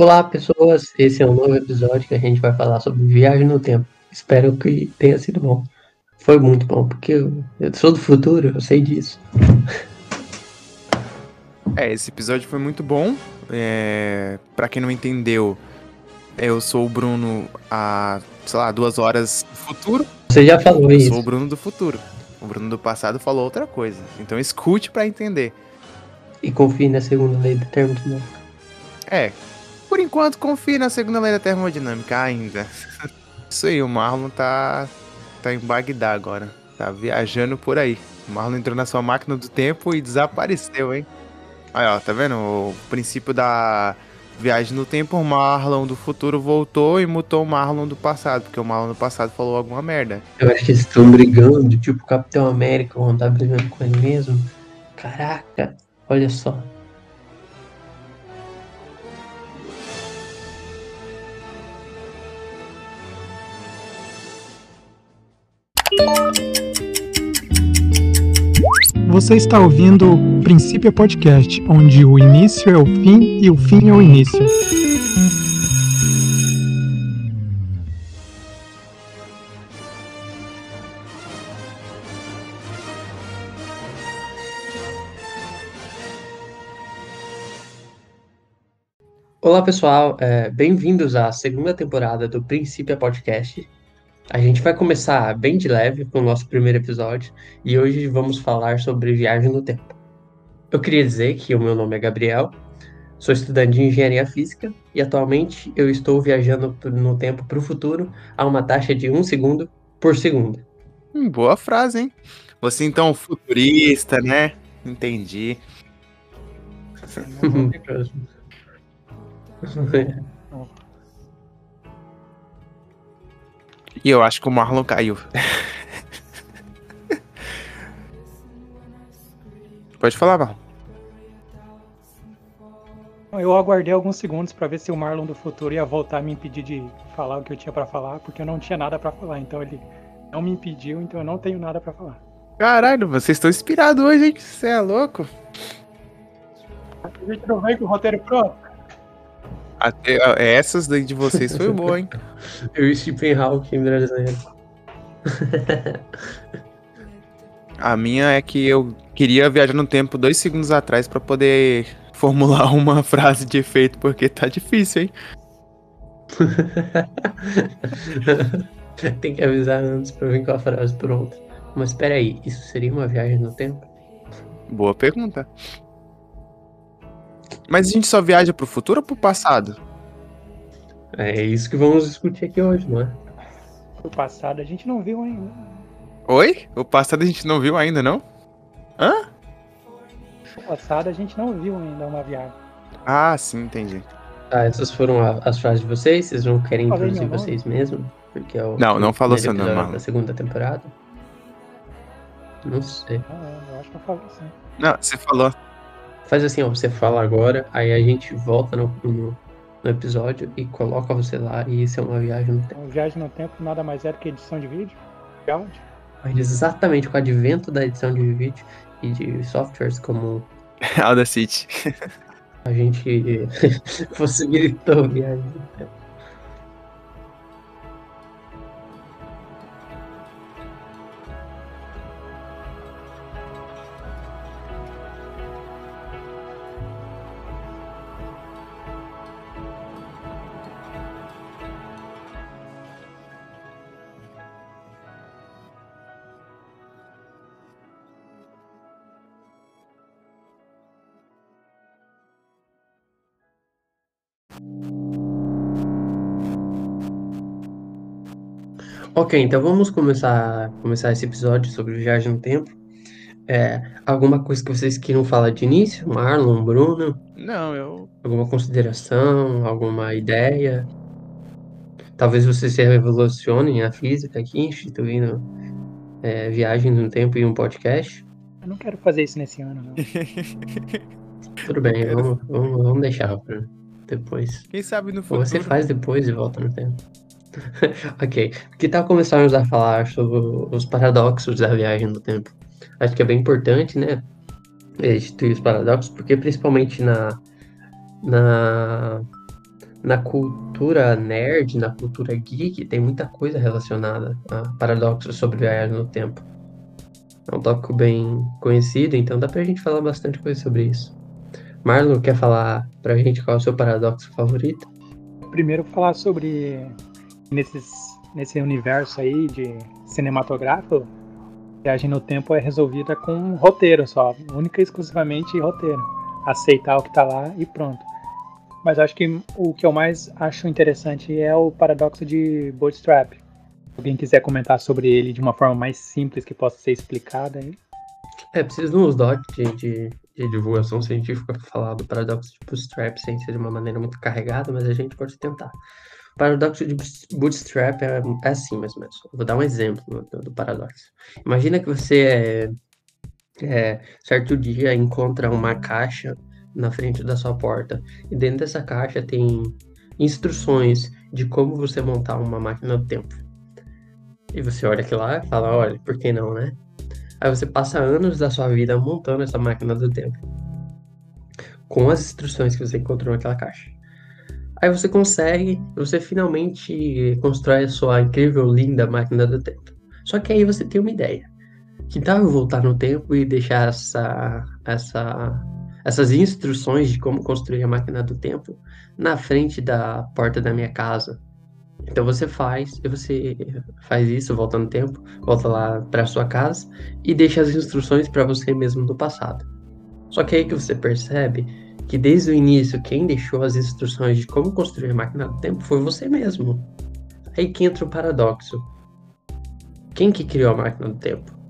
Olá, pessoas. Esse é um novo episódio que a gente vai falar sobre viagem no tempo. Espero que tenha sido bom. Foi muito bom, porque eu, eu sou do futuro, eu sei disso. É, esse episódio foi muito bom. É, para quem não entendeu, eu sou o Bruno há, sei lá, duas horas do futuro. Você já falou eu isso. sou o Bruno do futuro. O Bruno do passado falou outra coisa. Então escute para entender. E confie na segunda lei da termodinâmica. É, por enquanto confie na segunda lei da termodinâmica ainda. Isso aí, o Marlon tá, tá em Bagdá agora. Tá viajando por aí. O Marlon entrou na sua máquina do tempo e desapareceu, hein? Aí, ó, tá vendo? O princípio da viagem no tempo, o Marlon do futuro voltou e mutou o Marlon do passado, porque o Marlon do passado falou alguma merda. Eu acho que eles estão brigando, tipo Capitão América, quando tá brigando com ele mesmo. Caraca, olha só. Você está ouvindo o Princípio Podcast, onde o início é o fim e o fim é o início. Olá, pessoal. É, Bem-vindos à segunda temporada do Princípio Podcast. A gente vai começar bem de leve com o nosso primeiro episódio e hoje vamos falar sobre viagem no tempo. Eu queria dizer que o meu nome é Gabriel, sou estudante de engenharia física e atualmente eu estou viajando no tempo para o futuro a uma taxa de um segundo por segundo. Hum, boa frase, hein? Você então futurista, né? Entendi. E eu acho que o Marlon caiu. Pode falar, Marlon. Eu aguardei alguns segundos para ver se o Marlon do futuro ia voltar a me impedir de falar o que eu tinha para falar, porque eu não tinha nada para falar. Então ele não me impediu, então eu não tenho nada para falar. Caralho, vocês estão inspirados hoje, hein? Você é louco? A gente não vem com o roteiro pronto. Até, essas daí de vocês foi boa, hein? Eu e Stephen Hawking brasileiro. A minha é que eu queria viajar no tempo dois segundos atrás pra poder formular uma frase de efeito, porque tá difícil, hein? Tem que avisar antes pra vir com a frase pronta. Mas peraí, isso seria uma viagem no tempo? Boa pergunta. Mas a gente só viaja pro futuro ou pro passado? É isso que vamos discutir aqui hoje, não é? O passado a gente não viu ainda. Oi? O passado a gente não viu ainda, não? Hã? O passado a gente não viu ainda uma viagem. Ah, sim, entendi. Ah, essas foram a- as frases de vocês? Vocês não querem Falei introduzir vocês mesmo? Porque é o Não, não falou seu nome, da segunda temporada? Não sei. Ah, é, eu acho que eu falei assim. Não, você falou. Faz assim, ó, você fala agora, aí a gente volta no, no, no episódio e coloca você lá e isso é uma viagem no tempo. Então, viagem no tempo nada mais é do que edição de vídeo, de áudio. Mas exatamente com o advento da edição de vídeo e de softwares como Audacity. a gente possibilitou a viagem no tempo. Ok, então vamos começar, começar esse episódio sobre viagem no tempo. É, alguma coisa que vocês queiram falar de início? Marlon, Bruno? Não, eu. Alguma consideração? Alguma ideia? Talvez vocês se revolucionem na física aqui, instituindo é, viagem no tempo em um podcast? Eu não quero fazer isso nesse ano, não. Tudo bem, vamos, vamos, vamos deixar pra depois. Quem sabe no Ou futuro. você faz depois e volta no tempo. ok. Que tal começarmos a falar sobre os paradoxos da viagem no tempo? Acho que é bem importante, né? Instituir os paradoxos, porque principalmente na, na, na cultura nerd, na cultura geek, tem muita coisa relacionada a paradoxos sobre viagem no tempo. É um tópico bem conhecido, então dá pra gente falar bastante coisa sobre isso. Marlon, quer falar pra gente qual é o seu paradoxo favorito? Primeiro falar sobre nesses, nesse universo aí de cinematográfico, viagem no tempo é resolvida com roteiro só, única e exclusivamente roteiro. Aceitar o que tá lá e pronto. Mas acho que o que eu mais acho interessante é o paradoxo de Bootstrap. Se alguém quiser comentar sobre ele de uma forma mais simples que possa ser explicada aí. É, preciso uns dots de, de, de, divulgação científica para falar do paradoxo de Bootstrap sem ser de uma maneira muito carregada, mas a gente pode tentar. Paradoxo de Bootstrap é, é assim. Eu vou dar um exemplo do, do paradoxo. Imagina que você, é, é, certo dia, encontra uma caixa na frente da sua porta. E dentro dessa caixa tem instruções de como você montar uma máquina do tempo. E você olha aqui lá e fala, olha, por que não, né? Aí você passa anos da sua vida montando essa máquina do tempo. Com as instruções que você encontrou naquela caixa. Aí você consegue, você finalmente constrói a sua incrível, linda máquina do tempo. Só que aí você tem uma ideia. Que tal eu voltar no tempo e deixar essa, essa essas instruções de como construir a máquina do tempo na frente da porta da minha casa. Então você faz, você faz isso, volta no tempo, volta lá para sua casa e deixa as instruções para você mesmo do passado. Só que aí que você percebe que desde o início quem deixou as instruções de como construir a máquina do tempo foi você mesmo. Aí que entra o paradoxo. Quem que criou a máquina do tempo?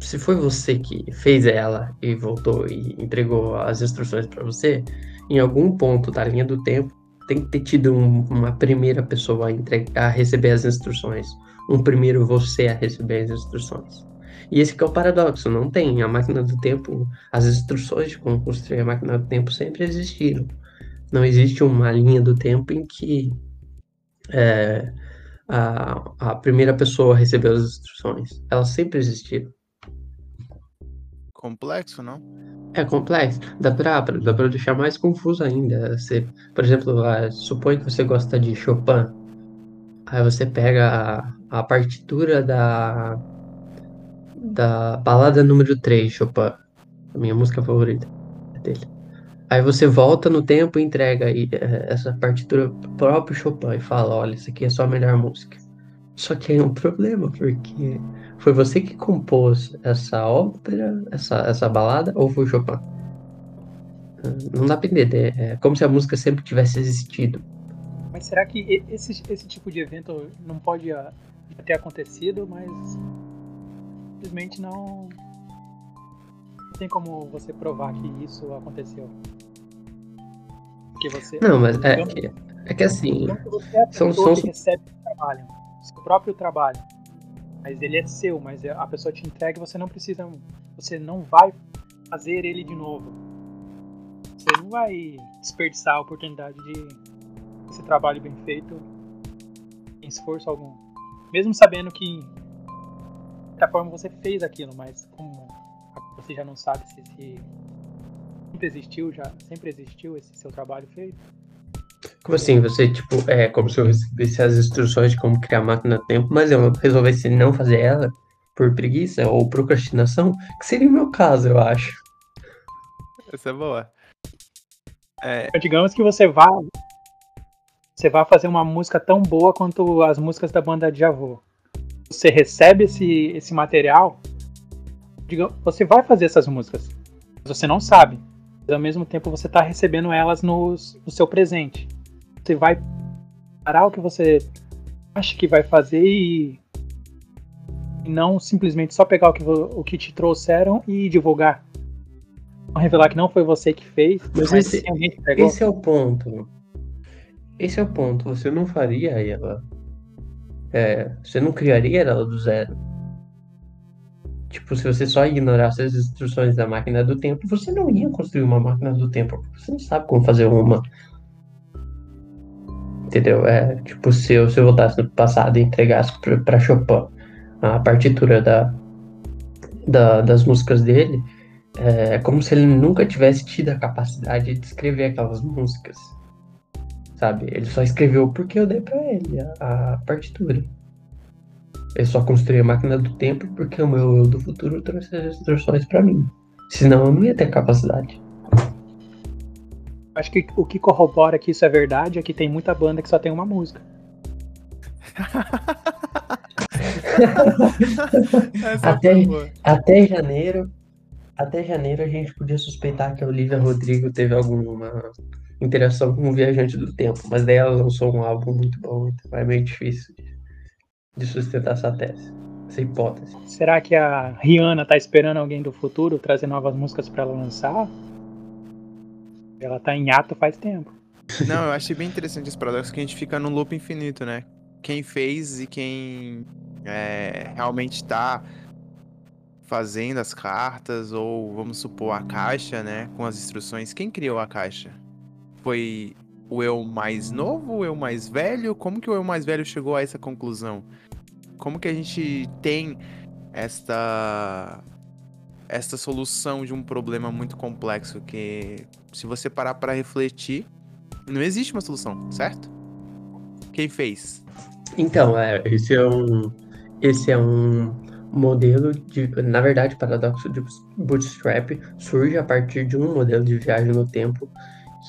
se foi você que fez ela e voltou e entregou as instruções para você, em algum ponto da linha do tempo tem que ter tido um, uma primeira pessoa a, entregar, a receber as instruções, um primeiro você a receber as instruções. E esse é o paradoxo, não tem. A máquina do tempo, as instruções de como construir a máquina do tempo sempre existiram. Não existe uma linha do tempo em que é, a, a primeira pessoa recebeu as instruções. Elas sempre existiram complexo, não? É complexo. Dá pra, dá pra deixar mais confuso ainda. Você, por exemplo, uh, supõe que você gosta de Chopin. Aí você pega a, a partitura da, da balada número 3, Chopin. A minha música favorita dele. Aí você volta no tempo e entrega eh, essa partitura próprio Chopin e fala, olha, isso aqui é sua melhor música. Só que é um problema, porque foi você que compôs essa ópera, essa, essa balada, ou foi Chopin? Não dá pra entender. É como se a música sempre tivesse existido. Mas será que esse, esse tipo de evento não pode ah, ter acontecido, mas simplesmente não. Não tem como você provar que isso aconteceu? Porque você. Não, mas é, que, é que assim. Você é a são, são... que recebe o trabalho seu próprio trabalho. Mas ele é seu, mas a pessoa te entrega e você não precisa, você não vai fazer ele de novo. Você não vai desperdiçar a oportunidade de esse trabalho bem feito em esforço algum. Mesmo sabendo que da forma você fez aquilo, mas como você já não sabe se, se sempre existiu, já sempre existiu esse seu trabalho feito, como assim? Você, tipo, é como se eu recebesse as instruções de como criar a máquina do tempo, mas eu resolvesse não fazer ela por preguiça ou procrastinação, que seria o meu caso, eu acho. Essa é boa. É... Digamos que você vá. Você vai fazer uma música tão boa quanto as músicas da banda Djavu. Você recebe esse, esse material, digamos, você vai fazer essas músicas. Mas você não sabe ao mesmo tempo você está recebendo elas no, no seu presente. Você vai parar o que você acha que vai fazer e, e não simplesmente só pegar o que, o que te trouxeram e divulgar. Não revelar que não foi você que fez, mas, mas esse, esse é o ponto. Esse é o ponto. Você não faria ela. É, você não criaria ela do zero. Tipo, se você só ignorasse as instruções da máquina do tempo, você não ia construir uma máquina do tempo, você não sabe como fazer uma. Entendeu? É tipo se eu, se eu voltasse no passado e entregasse para Chopin a partitura da, da, das músicas dele, é como se ele nunca tivesse tido a capacidade de escrever aquelas músicas. Sabe? Ele só escreveu porque eu dei para ele a, a partitura. Eu só construí a máquina do tempo porque o meu eu do futuro trouxe as instruções para mim. Senão eu não ia ter capacidade. Acho que o que corrobora que isso é verdade é que tem muita banda que só tem uma música. até, até janeiro, até janeiro a gente podia suspeitar que a Olivia Rodrigo teve alguma interação com o Viajante do Tempo, mas daí ela lançou um álbum muito bom, então é meio difícil de sustentar essa tese, essa hipótese. Será que a Rihanna tá esperando alguém do futuro trazer novas músicas para ela lançar? Ela tá em ato faz tempo. Não, eu achei bem interessante esse paradoxo que a gente fica num loop infinito, né? Quem fez e quem é, realmente tá fazendo as cartas, ou vamos supor a caixa, né? Com as instruções. Quem criou a caixa? Foi o eu mais novo, o eu mais velho? Como que o eu mais velho chegou a essa conclusão? Como que a gente tem esta esta solução de um problema muito complexo que se você parar para refletir, não existe uma solução, certo? Quem fez? Então, é, esse é um esse é um modelo de, na verdade, paradoxo de Bootstrap surge a partir de um modelo de viagem no tempo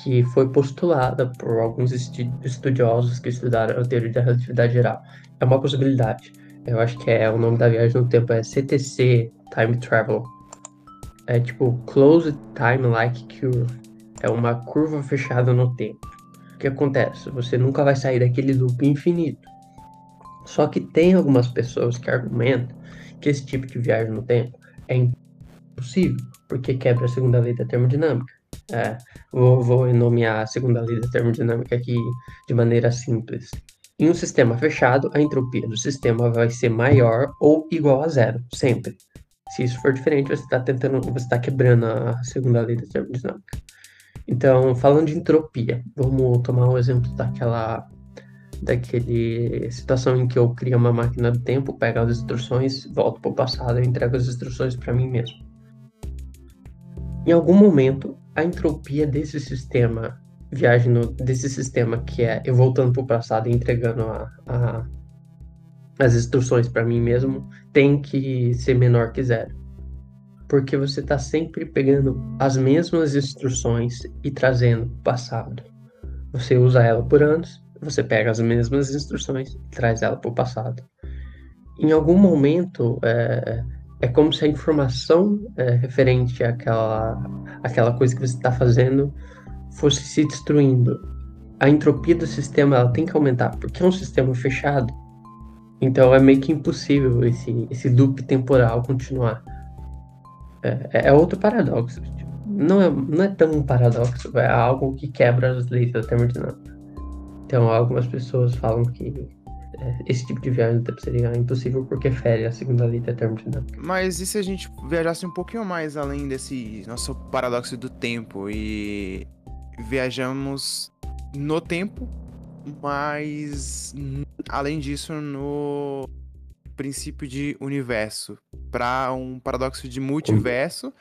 que foi postulada por alguns estudiosos que estudaram a teoria da relatividade geral. É uma possibilidade. Eu acho que é o nome da viagem no tempo é CTC Time Travel. É tipo Closed Time Like Curve. É uma curva fechada no tempo. O que acontece? Você nunca vai sair daquele loop infinito. Só que tem algumas pessoas que argumentam que esse tipo de viagem no tempo é impossível, porque quebra a segunda lei da termodinâmica. É, vou, vou nomear a segunda lei da termodinâmica aqui de maneira simples. Em um sistema fechado, a entropia do sistema vai ser maior ou igual a zero, sempre. Se isso for diferente, você está tentando, você está quebrando a segunda lei da termodinâmica. Então, falando de entropia, vamos tomar um exemplo daquela daquele situação em que eu crio uma máquina do tempo, pego as instruções, volto para o passado e entrego as instruções para mim mesmo. Em algum momento, a entropia desse sistema, viagem no, desse sistema que é eu voltando para o passado e entregando a, a, as instruções para mim mesmo, tem que ser menor que zero. Porque você está sempre pegando as mesmas instruções e trazendo o passado. Você usa ela por anos, você pega as mesmas instruções e traz ela para o passado. Em algum momento, é, é como se a informação é, referente àquela, àquela coisa que você está fazendo fosse se destruindo. A entropia do sistema ela tem que aumentar, porque é um sistema fechado. Então é meio que impossível esse, esse loop temporal continuar. É, é, é outro paradoxo. Tipo, não, é, não é tão um paradoxo, é algo que quebra as leis da termodinâmica. Então, algumas pessoas falam que esse tipo de viagem seria impossível porque fere a segunda lei da termodinâmica. Mas e se a gente viajasse um pouquinho mais além desse nosso paradoxo do tempo e viajamos no tempo, mas além disso no princípio de universo para um paradoxo de multiverso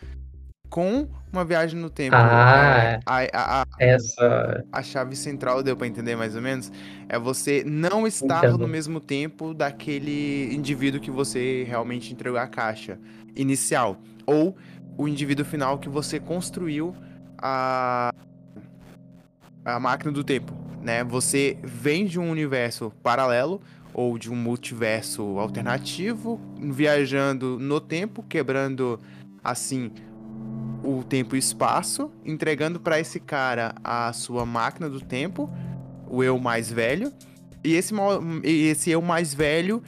com uma viagem no tempo. Ah, é, a, a, a, essa. A chave central, deu para entender mais ou menos? É você não estar então... no mesmo tempo daquele indivíduo que você realmente entregou a caixa inicial. Ou o indivíduo final que você construiu a, a máquina do tempo. Né? Você vem de um universo paralelo ou de um multiverso alternativo, viajando no tempo, quebrando assim o tempo e espaço, entregando para esse cara a sua máquina do tempo, o eu mais velho. E esse, esse eu mais velho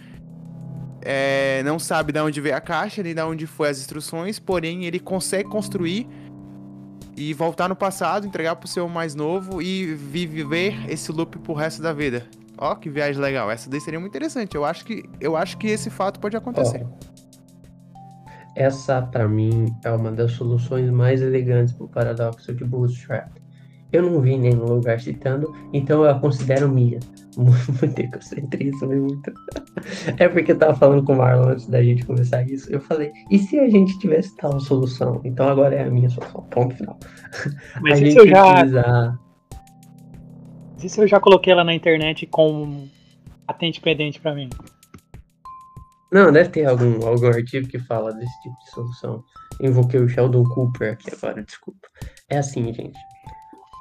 é, não sabe de onde veio a caixa, nem de onde foi as instruções, porém ele consegue construir e voltar no passado, entregar pro seu mais novo e viver esse loop pro resto da vida. Ó, que viagem legal. Essa daí seria muito interessante. Eu acho que, eu acho que esse fato pode acontecer. Oh. Essa, para mim, é uma das soluções mais elegantes para o paradoxo de Bootstrap. Eu não vi nenhum lugar citando, então eu a considero minha. Muito egocentrismo, muito. É porque eu tava falando com o Marlon antes da gente começar isso. Eu falei, e se a gente tivesse tal solução? Então agora é a minha solução. Ponto final. Mas a isso gente eu já. utilizar. Isso eu já coloquei ela na internet com atente pendente pra mim. Não, deve ter algum, algum artigo que fala desse tipo de solução. Invoquei o Sheldon Cooper aqui agora, desculpa. É assim, gente.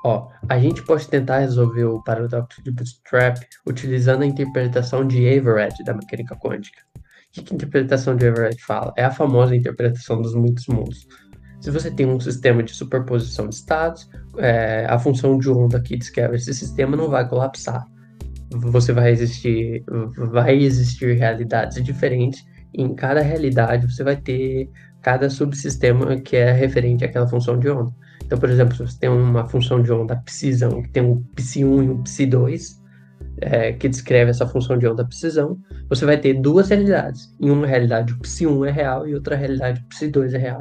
Ó, a gente pode tentar resolver o paradoxo de Bootstrap utilizando a interpretação de Everett da mecânica quântica. O que, que a interpretação de Everett fala? É a famosa interpretação dos muitos mundos. Se você tem um sistema de superposição de estados, é, a função de onda que descreve esse sistema não vai colapsar. Você vai existir, vai existir realidades diferentes e em cada realidade você vai ter cada subsistema que é referente àquela função de onda. Então, por exemplo, se você tem uma função de onda psizão, que tem um psi1 e um psi2, é, que descreve essa função de onda psizão, você vai ter duas realidades. Em uma realidade, o psi1 é real e outra realidade, o psi2 é real.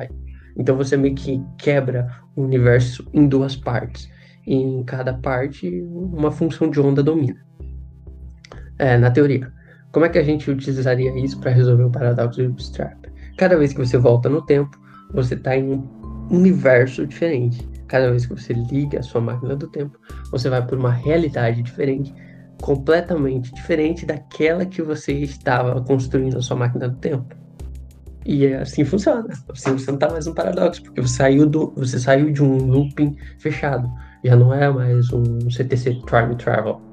Então, você meio que quebra o universo em duas partes. E em cada parte, uma função de onda domina. É, na teoria. Como é que a gente utilizaria isso para resolver o paradoxo de Bootstrap? Cada vez que você volta no tempo, você está em um universo diferente. Cada vez que você liga a sua máquina do tempo, você vai por uma realidade diferente, completamente diferente daquela que você estava construindo a sua máquina do tempo. E é assim funciona. Assim você não está mais um paradoxo, porque você saiu, do, você saiu de um looping fechado. Já não é mais um CTC Time Travel.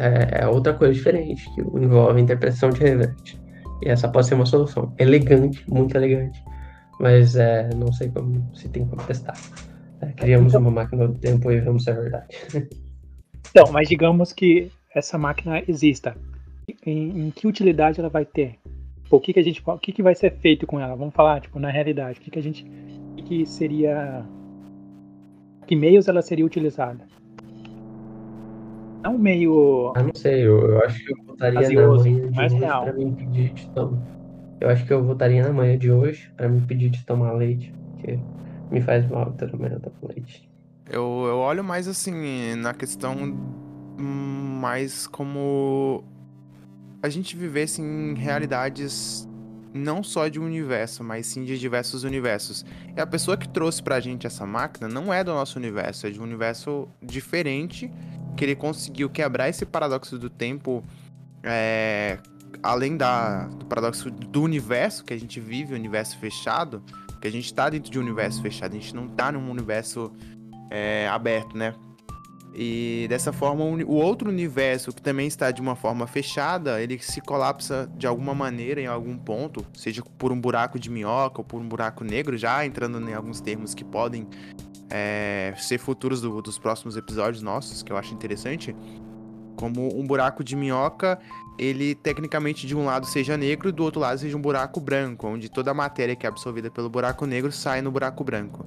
É, é outra coisa diferente, que envolve interpretação de Revert. E essa pode ser uma solução. Elegante, muito elegante mas é, não sei como, se tem como testar. É, criamos então, uma máquina do tempo e vemos se é verdade. Então, mas digamos que essa máquina exista. Em, em que utilidade ela vai ter? O que, que a gente, o que, que vai ser feito com ela? Vamos falar, tipo, na realidade, o que, que a gente, o que, que seria, que meios ela seria utilizada? É um meio. Ah, não sei, eu, eu acho que eu botaria na manhã de real. pra mim pedir de eu acho que eu votaria na manhã de hoje para me pedir de tomar leite, porque me faz mal toda manhã tomar leite. Eu, eu olho mais assim na questão mais como a gente vivesse em realidades não só de um universo, mas sim de diversos universos. E a pessoa que trouxe pra gente essa máquina não é do nosso universo, é de um universo diferente, que ele conseguiu quebrar esse paradoxo do tempo é, além da, do paradoxo do universo que a gente vive, o universo fechado, que a gente está dentro de um universo fechado, a gente não está num universo é, aberto, né? E dessa forma, o outro universo que também está de uma forma fechada, ele se colapsa de alguma maneira em algum ponto, seja por um buraco de minhoca ou por um buraco negro, já entrando em alguns termos que podem é, ser futuros do, dos próximos episódios nossos, que eu acho interessante. Como um buraco de minhoca ele tecnicamente de um lado seja negro e do outro lado seja um buraco branco, onde toda a matéria que é absorvida pelo buraco negro sai no buraco branco.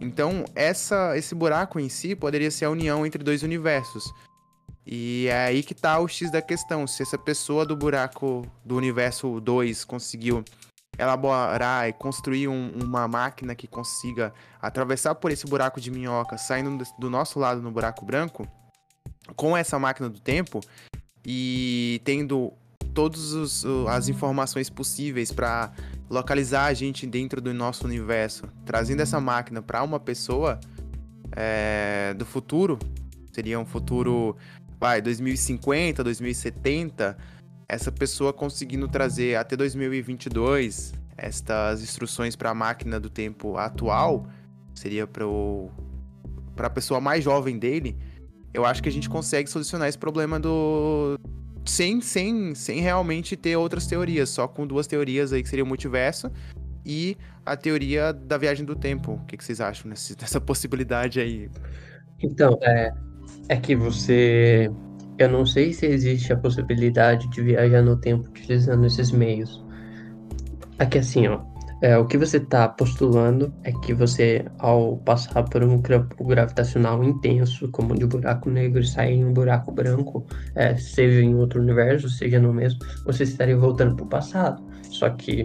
Então, essa, esse buraco em si poderia ser a união entre dois universos. E é aí que tá o X da questão. Se essa pessoa do buraco do universo 2 conseguiu elaborar e construir um, uma máquina que consiga atravessar por esse buraco de minhoca, saindo do nosso lado no buraco branco, com essa máquina do tempo, e tendo todas as informações possíveis para localizar a gente dentro do nosso universo, trazendo essa máquina para uma pessoa é, do futuro, seria um futuro, vai, 2050, 2070, essa pessoa conseguindo trazer até 2022 estas instruções para a máquina do tempo atual, seria para a pessoa mais jovem dele, eu acho que a gente consegue solucionar esse problema do. Sem, sem, sem realmente ter outras teorias, só com duas teorias aí que seria o multiverso e a teoria da viagem do tempo. O que, que vocês acham nesse, nessa possibilidade aí? Então, é, é que você. Eu não sei se existe a possibilidade de viajar no tempo utilizando esses meios. Aqui assim, ó. É, o que você está postulando é que você, ao passar por um campo gravitacional intenso, como de buraco negro, e sair em um buraco branco, é, seja em outro universo, seja no mesmo, você estaria voltando para o passado. Só que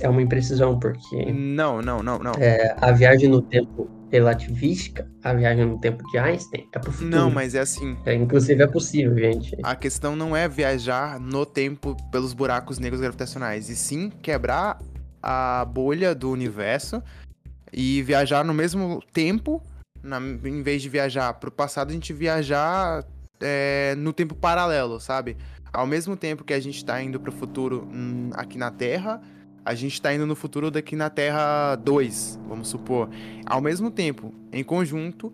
é uma imprecisão, porque. Não, não, não, não. É, a viagem no tempo relativística, a viagem no tempo de Einstein, é pro futuro. Não, mas é assim. É, inclusive é possível, gente. A questão não é viajar no tempo pelos buracos negros gravitacionais, e sim quebrar a bolha do universo e viajar no mesmo tempo, na, em vez de viajar pro passado, a gente viajar é, no tempo paralelo, sabe? Ao mesmo tempo que a gente tá indo pro futuro hum, aqui na Terra, a gente tá indo no futuro daqui na Terra 2, vamos supor. Ao mesmo tempo, em conjunto,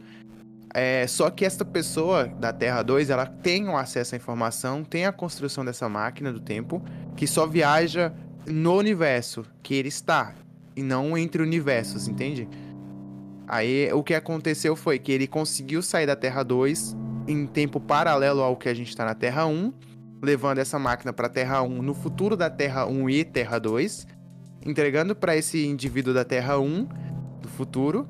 é, só que esta pessoa da Terra 2, ela tem o acesso à informação, tem a construção dessa máquina do tempo, que só viaja no universo que ele está e não entre universos, entende? Aí o que aconteceu foi que ele conseguiu sair da Terra 2 em tempo paralelo ao que a gente está na Terra 1, levando essa máquina para Terra 1 no futuro da Terra 1 e Terra 2, entregando para esse indivíduo da Terra 1 do futuro.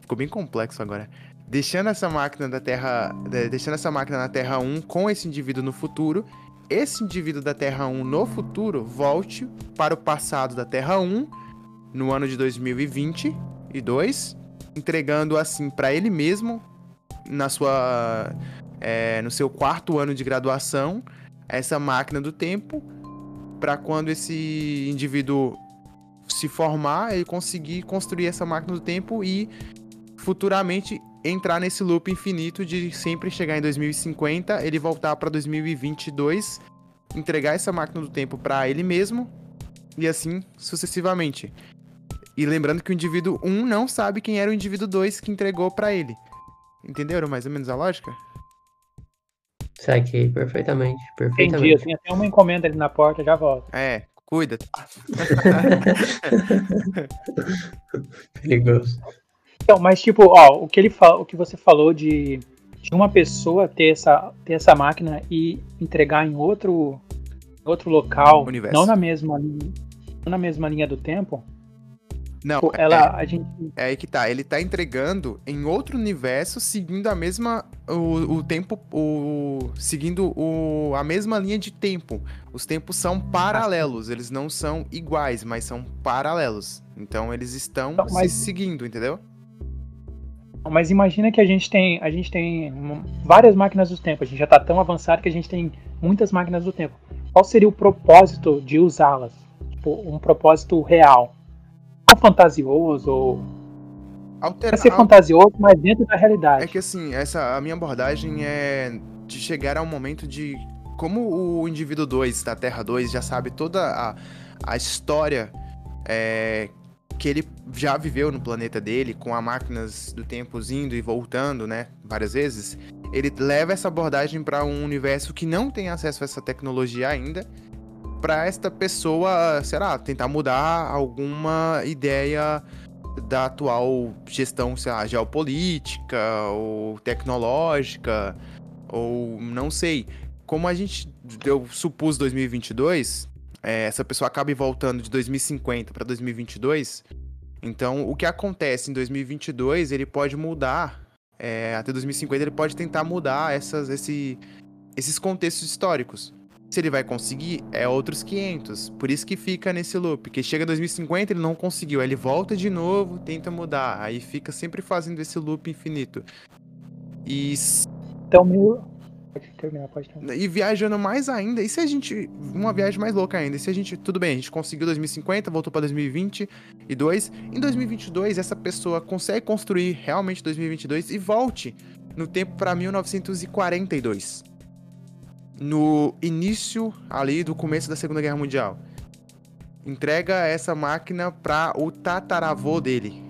Ficou bem complexo agora. Deixando essa máquina da Terra, deixando essa máquina na Terra 1 com esse indivíduo no futuro esse indivíduo da Terra 1 no futuro volte para o passado da Terra 1 no ano de 2022, entregando assim para ele mesmo na sua é, no seu quarto ano de graduação essa máquina do tempo para quando esse indivíduo se formar ele conseguir construir essa máquina do tempo e futuramente entrar nesse loop infinito de sempre chegar em 2050, ele voltar para 2022, entregar essa máquina do tempo para ele mesmo e assim sucessivamente. E lembrando que o indivíduo 1 não sabe quem era o indivíduo 2 que entregou para ele. Entenderam mais ou menos a lógica? Saquei perfeitamente, perfeitamente. Entendi, eu tenho até uma encomenda ali na porta, já volto. É, cuida. Perigoso. Então, mas tipo, ó, o que ele fala, o que você falou de, de uma pessoa ter essa, ter essa máquina e entregar em outro, outro local, Universo. não na mesma não na mesma linha do tempo. Não, Tipo, é, ela, a gente, é aí que tá. Ele tá entregando em outro universo, seguindo a mesma. O, o tempo. O, seguindo o, a mesma linha de tempo. Os tempos são paralelos. Eles não são iguais, mas são paralelos. Então eles estão Então, mas- se seguindo, entendeu? mas imagina que a gente tem, a gente tem várias máquinas do tempo. A gente já tá tão avançado que a gente tem muitas máquinas do tempo. Qual seria o propósito de usá-las? Tipo, um propósito real. Não fantasioso ou Altera, ser fantasioso, mas dentro da realidade. É que assim, essa a minha abordagem é de chegar ao momento de como o indivíduo 2 da Terra 2 já sabe toda a, a história é, que ele já viveu no planeta dele, com as máquinas do tempo indo e voltando, né, várias vezes, ele leva essa abordagem para um universo que não tem acesso a essa tecnologia ainda, para esta pessoa, será, tentar mudar alguma ideia da atual gestão, sei lá, geopolítica ou tecnológica, ou não sei. Como a gente, eu supus 2022, é, essa pessoa acaba voltando de 2050 para 2022, então o que acontece em 2022, ele pode mudar, é, até 2050 ele pode tentar mudar essas, esse, esses contextos históricos. Se ele vai conseguir, é outros 500. Por isso que fica nesse loop. Que chega 2050, ele não conseguiu. Aí ele volta de novo, tenta mudar. Aí fica sempre fazendo esse loop infinito. E, Então, meio. Pode terminar, pode terminar. e viajando mais ainda. E se a gente. Uma viagem mais louca ainda. E se a gente. Tudo bem, a gente conseguiu 2050, voltou pra 2022. Em 2022, essa pessoa consegue construir realmente 2022 e volte no tempo pra 1942 no início ali do começo da Segunda Guerra Mundial. Entrega essa máquina para o tataravô dele.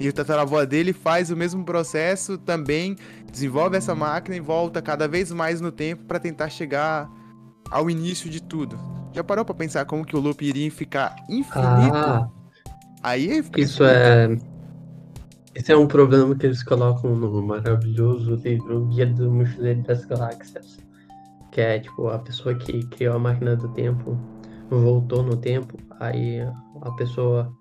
E o tataravô dele faz o mesmo processo também, desenvolve essa máquina e volta cada vez mais no tempo para tentar chegar ao início de tudo. Já parou para pensar como que o loop iria ficar infinito? Ah, Aí fica isso é. Esse é um problema que eles colocam no maravilhoso livro Guia do Mochileiro das Galáxias. Que é tipo a pessoa que criou a máquina do tempo voltou no tempo, aí a pessoa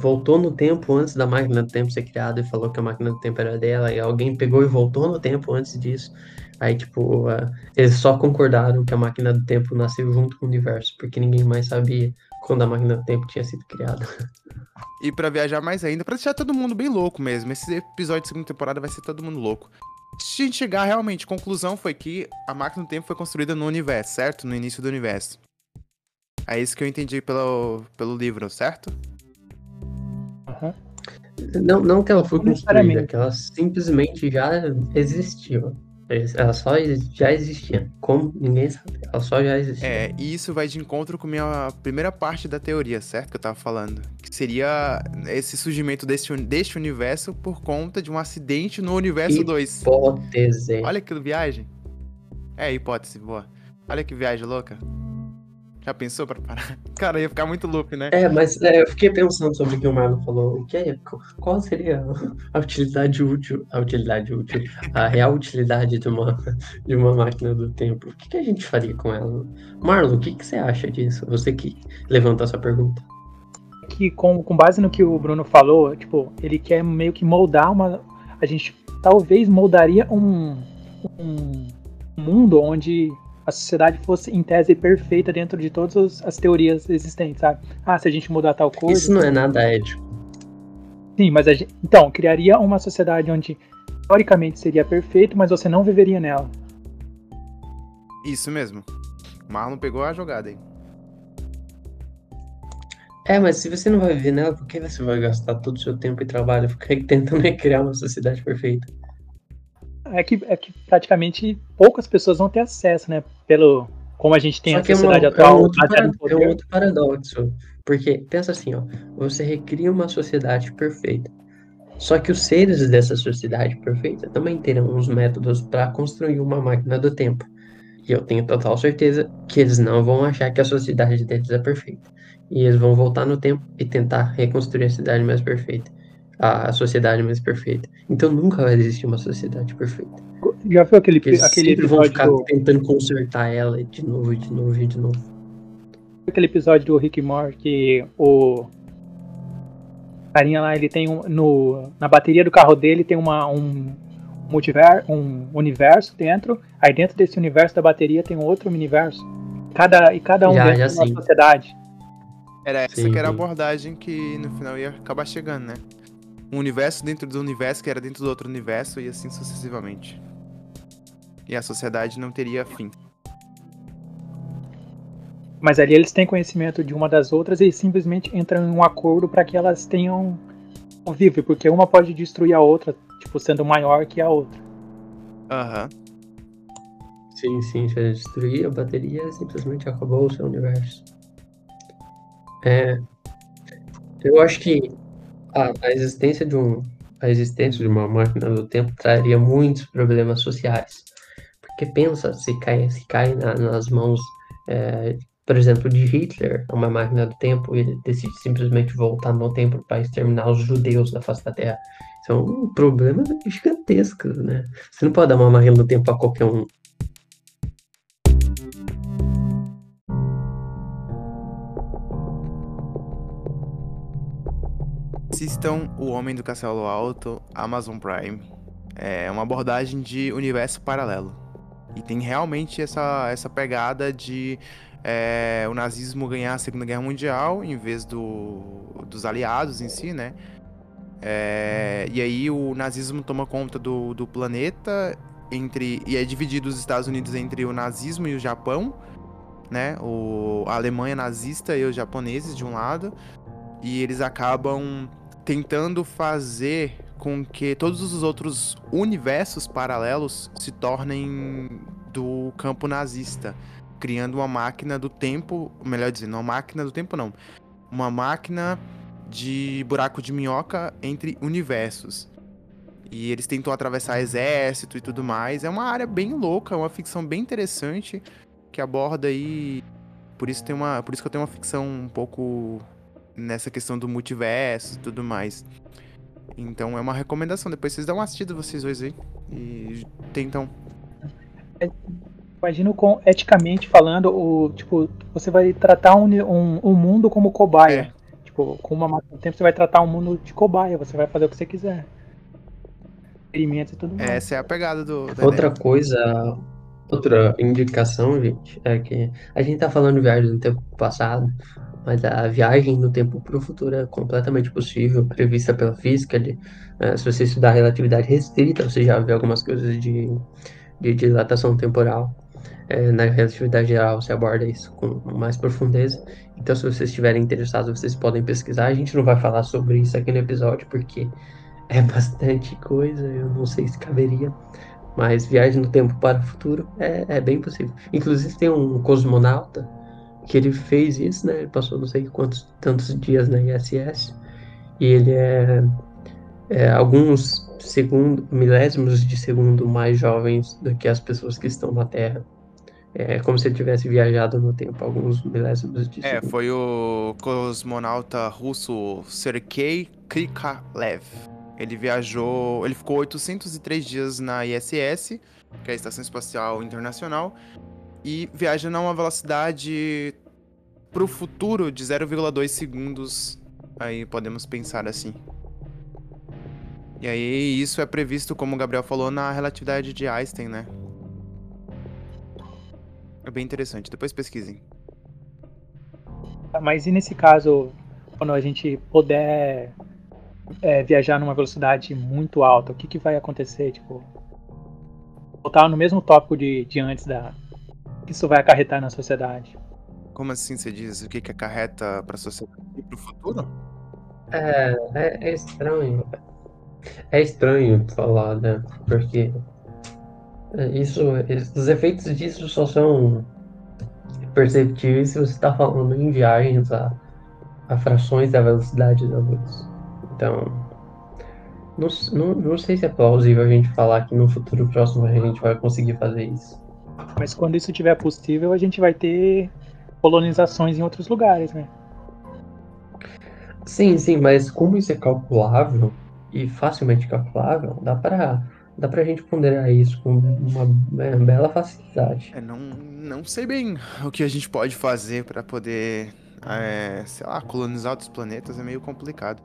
voltou no tempo antes da máquina do tempo ser criada e falou que a máquina do tempo era dela, e alguém pegou e voltou no tempo antes disso. Aí, tipo, uh, eles só concordaram que a máquina do tempo nasceu junto com o universo, porque ninguém mais sabia quando a máquina do tempo tinha sido criada. E para viajar mais ainda, para deixar todo mundo bem louco mesmo. Esse episódio de segunda temporada vai ser todo mundo louco. Se a gente chegar realmente, conclusão foi que a máquina do tempo foi construída no universo, certo? No início do universo. É isso que eu entendi pelo, pelo livro, certo? Uhum. Não, não que ela foi construída, que ela simplesmente já existiu. Ela só já existia. Como? Ninguém sabe. Ela só já existia. É, e isso vai de encontro com a minha primeira parte da teoria, certo? Que eu tava falando. Que seria esse surgimento deste, deste universo por conta de um acidente no universo 2. Hipótese. Olha que viagem. É, hipótese, boa. Olha que viagem louca. Já pensou pra parar? Cara, ia ficar muito loop, né? É, mas é, eu fiquei pensando sobre o que o Marlon falou. O que é, qual seria a utilidade útil, a utilidade útil, a real utilidade de uma, de uma máquina do tempo? O que, que a gente faria com ela? Marlon, o que, que você acha disso? Você que levantou essa pergunta. Que com, com base no que o Bruno falou, tipo, ele quer meio que moldar uma. A gente talvez moldaria um, um mundo onde a sociedade fosse, em tese, perfeita dentro de todas as teorias existentes, sabe? Ah, se a gente mudar tal coisa. Isso não é nada ético. Sim, mas a gente, então, criaria uma sociedade onde, teoricamente, seria perfeito, mas você não viveria nela. Isso mesmo. Marlon pegou a jogada aí. É, mas se você não vai viver nela, por que você vai gastar todo o seu tempo e trabalho tentando criar uma sociedade perfeita? É que, é que praticamente poucas pessoas vão ter acesso, né? Pelo como a gente tem Só a sociedade é uma, atual. É um, outro é um outro paradoxo. Porque, pensa assim, ó, você recria uma sociedade perfeita. Só que os seres dessa sociedade perfeita também terão uns métodos para construir uma máquina do tempo. E eu tenho total certeza que eles não vão achar que a sociedade deles é perfeita. E eles vão voltar no tempo e tentar reconstruir a cidade mais perfeita a sociedade mais perfeita. Então nunca vai existir uma sociedade perfeita. Já viu aquele, aquele episódio vão ficar do... tentando consertar ela de novo, de novo e de novo. Aquele episódio do Rick Moore que o carinha lá, ele tem um, no na bateria do carro dele tem uma um multiverso, um universo dentro. Aí dentro desse universo da bateria tem um outro universo. Cada e cada um já, dentro já de uma sim. sociedade. Era essa sim, que era a abordagem que no final ia acabar chegando, né? Um universo dentro do universo que era dentro do outro universo e assim sucessivamente. E a sociedade não teria fim. Mas ali eles têm conhecimento de uma das outras e simplesmente entram em um acordo para que elas tenham convívio, porque uma pode destruir a outra, tipo, sendo maior que a outra. Aham. Uhum. Sim, sim, se destruir a bateria, simplesmente acabou o seu universo. É, eu acho que a, a existência de um a existência de uma máquina do tempo traria muitos problemas sociais. Porque pensa, se cai, se cai na, nas mãos, é, por exemplo, de Hitler, uma máquina do tempo, e ele decide simplesmente voltar no tempo para exterminar os judeus da face da Terra. Isso é um problema gigantesco, né? Você não pode dar uma máquina do tempo para qualquer um. Assistam O Homem do Castelo Alto, Amazon Prime. É uma abordagem de universo paralelo. E tem realmente essa, essa pegada de é, o nazismo ganhar a Segunda Guerra Mundial em vez do, dos aliados em si, né? É, e aí o nazismo toma conta do, do planeta entre e é dividido os Estados Unidos entre o nazismo e o Japão, né? O, a Alemanha nazista e os japoneses de um lado, e eles acabam tentando fazer com que todos os outros universos paralelos se tornem do campo nazista, criando uma máquina do tempo, melhor dizendo, uma máquina do tempo não, uma máquina de buraco de minhoca entre universos. E eles tentam atravessar exército e tudo mais. É uma área bem louca, é uma ficção bem interessante que aborda aí por isso tem uma, por isso que eu tenho uma ficção um pouco nessa questão do multiverso e tudo mais. Então é uma recomendação. Depois vocês dão uma assistida, vocês dois aí. E tentam. É, imagino com, eticamente falando, o, tipo, você vai tratar um, um, um mundo como cobaia. É. Tipo, com uma máquina do tempo, você vai tratar um mundo de cobaia, você vai fazer o que você quiser. experimentos e tudo mais. Essa é a pegada do. da Outra ideia. coisa, outra indicação, gente, é que a gente tá falando de viagem no tempo passado, mas a viagem no tempo para o futuro é completamente possível, prevista pela física. De, eh, se você estudar relatividade restrita, você já vê algumas coisas de, de dilatação temporal. Eh, na relatividade geral, você aborda isso com mais profundeza. Então, se vocês estiverem interessados, vocês podem pesquisar. A gente não vai falar sobre isso aqui no episódio, porque é bastante coisa, eu não sei se caberia. Mas viagem no tempo para o futuro é, é bem possível. Inclusive, tem um cosmonauta que ele fez isso, né? Ele passou não sei quantos tantos dias na ISS e ele é, é alguns segundos, milésimos de segundo mais jovens do que as pessoas que estão na Terra. É como se ele tivesse viajado no tempo alguns milésimos de É, segundo. foi o cosmonauta russo Sergei Krikalev. Ele viajou, ele ficou 803 dias na ISS, que é a Estação Espacial Internacional, e viaja numa velocidade pro futuro de 0,2 segundos. Aí podemos pensar assim. E aí isso é previsto, como o Gabriel falou, na relatividade de Einstein, né? É bem interessante, depois pesquisem. Mas e nesse caso, quando a gente puder é, viajar numa velocidade muito alta, o que, que vai acontecer? Tipo, voltar no mesmo tópico de, de antes da. O que isso vai acarretar na sociedade? Como assim você diz? O que que acarreta pra sociedade e pro futuro? É, é, é estranho. É estranho falar, né? Porque isso, os efeitos disso só são perceptíveis se você está falando em viagens a, a frações da velocidade da luz. Então, não, não, não sei se é plausível a gente falar que no futuro próximo a gente vai conseguir fazer isso. Mas quando isso tiver possível, a gente vai ter colonizações em outros lugares, né? Sim, sim, mas como isso é calculável e facilmente calculável, dá pra, dá pra gente ponderar isso com uma é, bela facilidade. É, não, não sei bem o que a gente pode fazer pra poder, é, sei lá, colonizar outros planetas é meio complicado.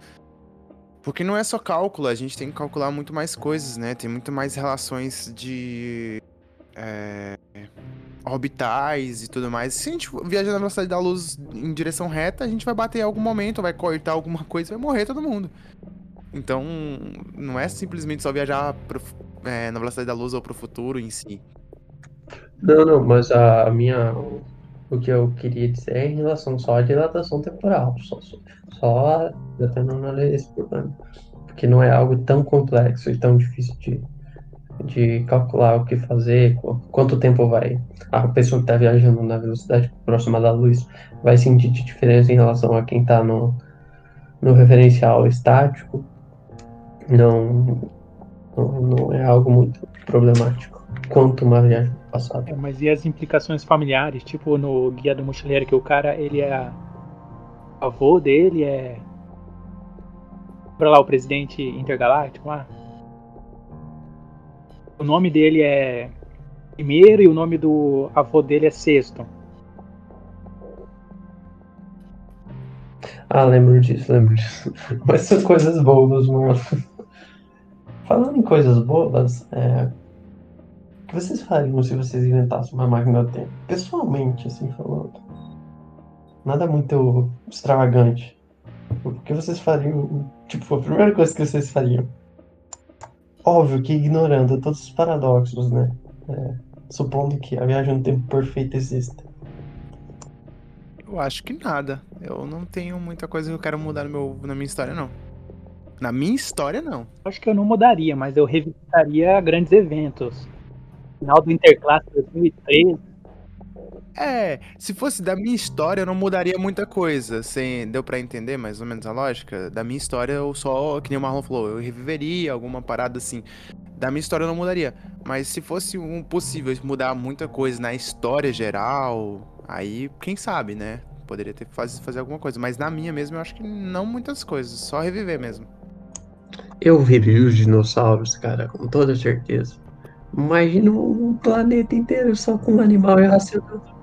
Porque não é só cálculo, a gente tem que calcular muito mais coisas, né? Tem muito mais relações de é, orbitais e tudo mais. Se a gente viajar na velocidade da luz em direção reta, a gente vai bater em algum momento, vai cortar alguma coisa vai morrer todo mundo. Então, não é simplesmente só viajar pro, é, na velocidade da luz ou pro futuro em si. Não, não, mas a minha. O que eu queria dizer é em relação só à dilatação temporal, só, só, só tentando analisar esse problema. Porque não é algo tão complexo e tão difícil de, de calcular o que fazer, qu- quanto tempo vai. A pessoa que está viajando na velocidade próxima da luz vai sentir de diferença em relação a quem está no, no referencial estático. Não, não, não é algo muito problemático quanto uma viagem no passado. É, mas e as implicações familiares? Tipo no Guia do Mochileiro, que o cara, ele é. Avô dele é. Pra lá, o presidente intergaláctico lá. O nome dele é. Primeiro e o nome do avô dele é Sexto. Ah, lembro disso, lembro disso. Mas são coisas bobas, mano. Falando em coisas bobas, é... o que vocês fariam se vocês inventassem uma máquina do tempo? Pessoalmente, assim, falando. Nada muito extravagante. O que vocês fariam? Tipo, a primeira coisa que vocês fariam. Óbvio que ignorando todos os paradoxos, né? É, supondo que a viagem no tempo perfeita exista. Eu acho que nada. Eu não tenho muita coisa que eu quero mudar no meu, na minha história, não. Na minha história, não. Acho que eu não mudaria, mas eu revisitaria grandes eventos. Final do Interclasse 2013. É, se fosse da minha história, eu não mudaria muita coisa. Sem, deu pra entender mais ou menos a lógica? Da minha história, eu só, que nem o Marlon falou, eu reviveria alguma parada assim. Da minha história, eu não mudaria. Mas se fosse um possível mudar muita coisa na história geral, aí, quem sabe, né? Poderia ter faz, fazer alguma coisa. Mas na minha mesmo, eu acho que não muitas coisas. Só reviver mesmo. Eu viria os dinossauros, cara, com toda certeza. Imagina um planeta inteiro só com um animal irracional.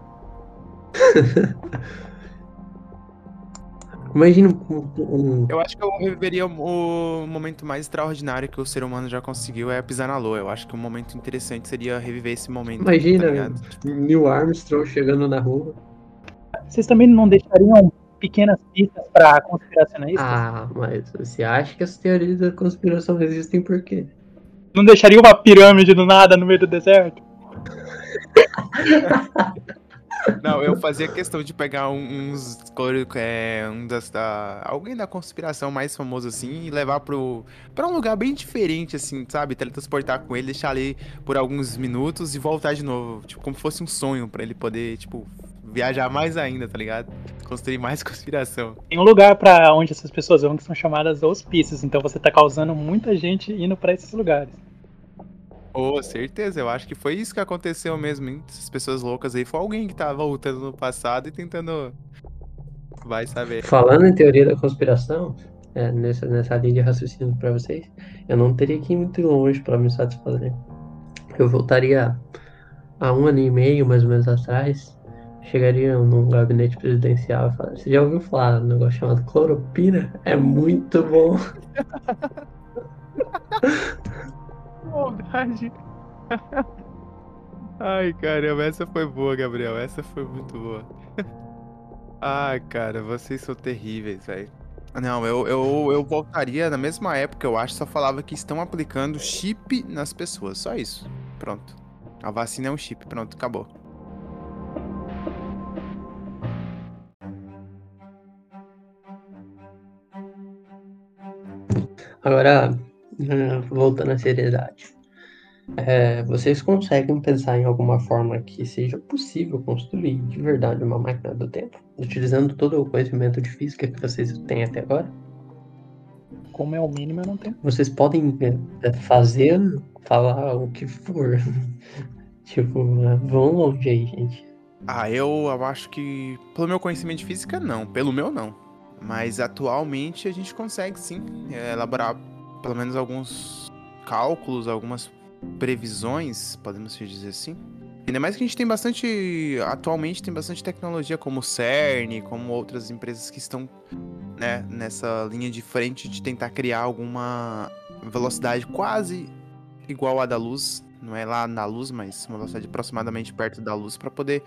Imagina um. Eu acho que eu reviveria o momento mais extraordinário que o ser humano já conseguiu é pisar na lua. Eu acho que um momento interessante seria reviver esse momento. Imagina tá Neil Armstrong chegando na rua. Vocês também não deixariam pequenas pistas para conspiracionistas? Ah, mas você acha que as teorias da conspiração existem por quê? Não deixaria uma pirâmide do nada no meio do deserto? Não, eu fazia questão de pegar uns. É, um das, da, alguém da conspiração mais famoso assim e levar pro, pra um lugar bem diferente, assim, sabe? Teletransportar com ele, deixar ali por alguns minutos e voltar de novo. Tipo, como se fosse um sonho para ele poder, tipo, viajar mais ainda, tá ligado? Construir mais conspiração. Tem um lugar para onde essas pessoas vão que são chamadas hospícios, então você tá causando muita gente indo para esses lugares. Oh, certeza, eu acho que foi isso que aconteceu mesmo, hein? Essas pessoas loucas aí, foi alguém que tava voltando no passado e tentando. Vai saber. Falando em teoria da conspiração, é, nessa, nessa linha de raciocínio pra vocês, eu não teria que ir muito longe pra me satisfazer. Eu voltaria a um ano e meio, mais ou menos atrás, chegaria num gabinete presidencial e falaria: Você já ouviu falar de um negócio chamado cloropina? É muito bom. maldade. Ai, caramba, essa foi boa, Gabriel. Essa foi muito boa. Ai, cara, vocês são terríveis, velho. Não, eu, eu, eu voltaria na mesma época, eu acho, só falava que estão aplicando chip nas pessoas. Só isso. Pronto. A vacina é um chip. Pronto, acabou. Agora, voltando à seriedade. É, vocês conseguem pensar em alguma forma que seja possível construir de verdade uma máquina do tempo, utilizando todo o conhecimento de física que vocês têm até agora? Como é o mínimo, eu não tenho. Vocês podem é, fazer, falar o que for. tipo, vão longe aí, gente. Ah, eu, eu acho que, pelo meu conhecimento de física, não. Pelo meu, não. Mas atualmente a gente consegue sim é, elaborar pelo menos alguns cálculos, algumas previsões, podemos dizer assim. Ainda mais que a gente tem bastante. Atualmente tem bastante tecnologia, como o CERN, como outras empresas que estão né, nessa linha de frente de tentar criar alguma velocidade quase igual à da luz. Não é lá na luz, mas uma velocidade aproximadamente perto da luz para poder.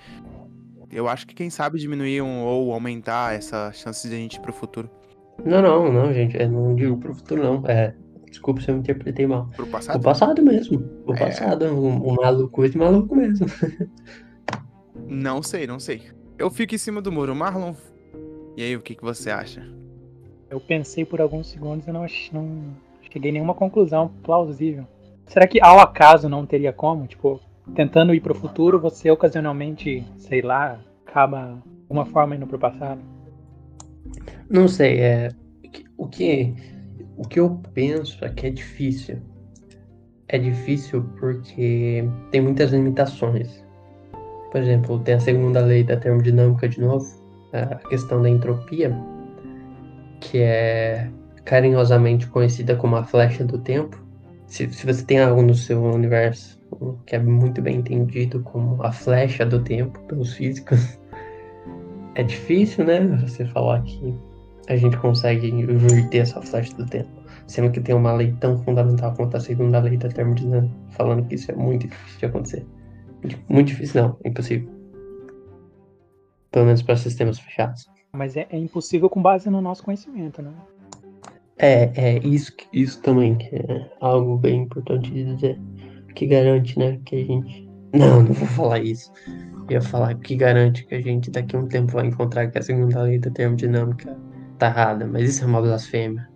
Eu acho que quem sabe diminuir um, ou aumentar essa chance de a gente ir pro futuro. Não, não, não, gente. Eu não digo pro futuro, não. É, Desculpa se eu me interpretei mal. Pro passado? O passado mesmo. O é... passado. Um, um maluco de maluco mesmo. não sei, não sei. Eu fico em cima do muro. Marlon, e aí, o que, que você acha? Eu pensei por alguns segundos e não, não cheguei a nenhuma conclusão plausível. Será que ao acaso não teria como? Tipo, tentando ir pro futuro, você ocasionalmente, sei lá, acaba de alguma forma indo pro passado? Não sei, é. O que o que eu penso é que é difícil. É difícil porque tem muitas limitações. Por exemplo, tem a segunda lei da termodinâmica de novo, a questão da entropia, que é carinhosamente conhecida como a flecha do tempo. Se, se você tem algo no seu universo que é muito bem entendido como a flecha do tempo pelos físicos, é difícil, né? Você falar que a gente consegue inverter essa flecha do tempo. Sendo que tem uma lei tão fundamental quanto a segunda lei da termodinâmica, falando que isso é muito difícil de acontecer. Muito difícil, não, é impossível. Pelo menos para sistemas fechados. Mas é, é, impossível com base no nosso conhecimento, né? É, é isso, isso também que é algo bem importante de dizer. Que garante, né, que a gente. Não, não vou falar isso. Eu ia falar que garante que a gente daqui a um tempo vai encontrar que a segunda lei da termodinâmica tá errada, mas isso é uma blasfêmia.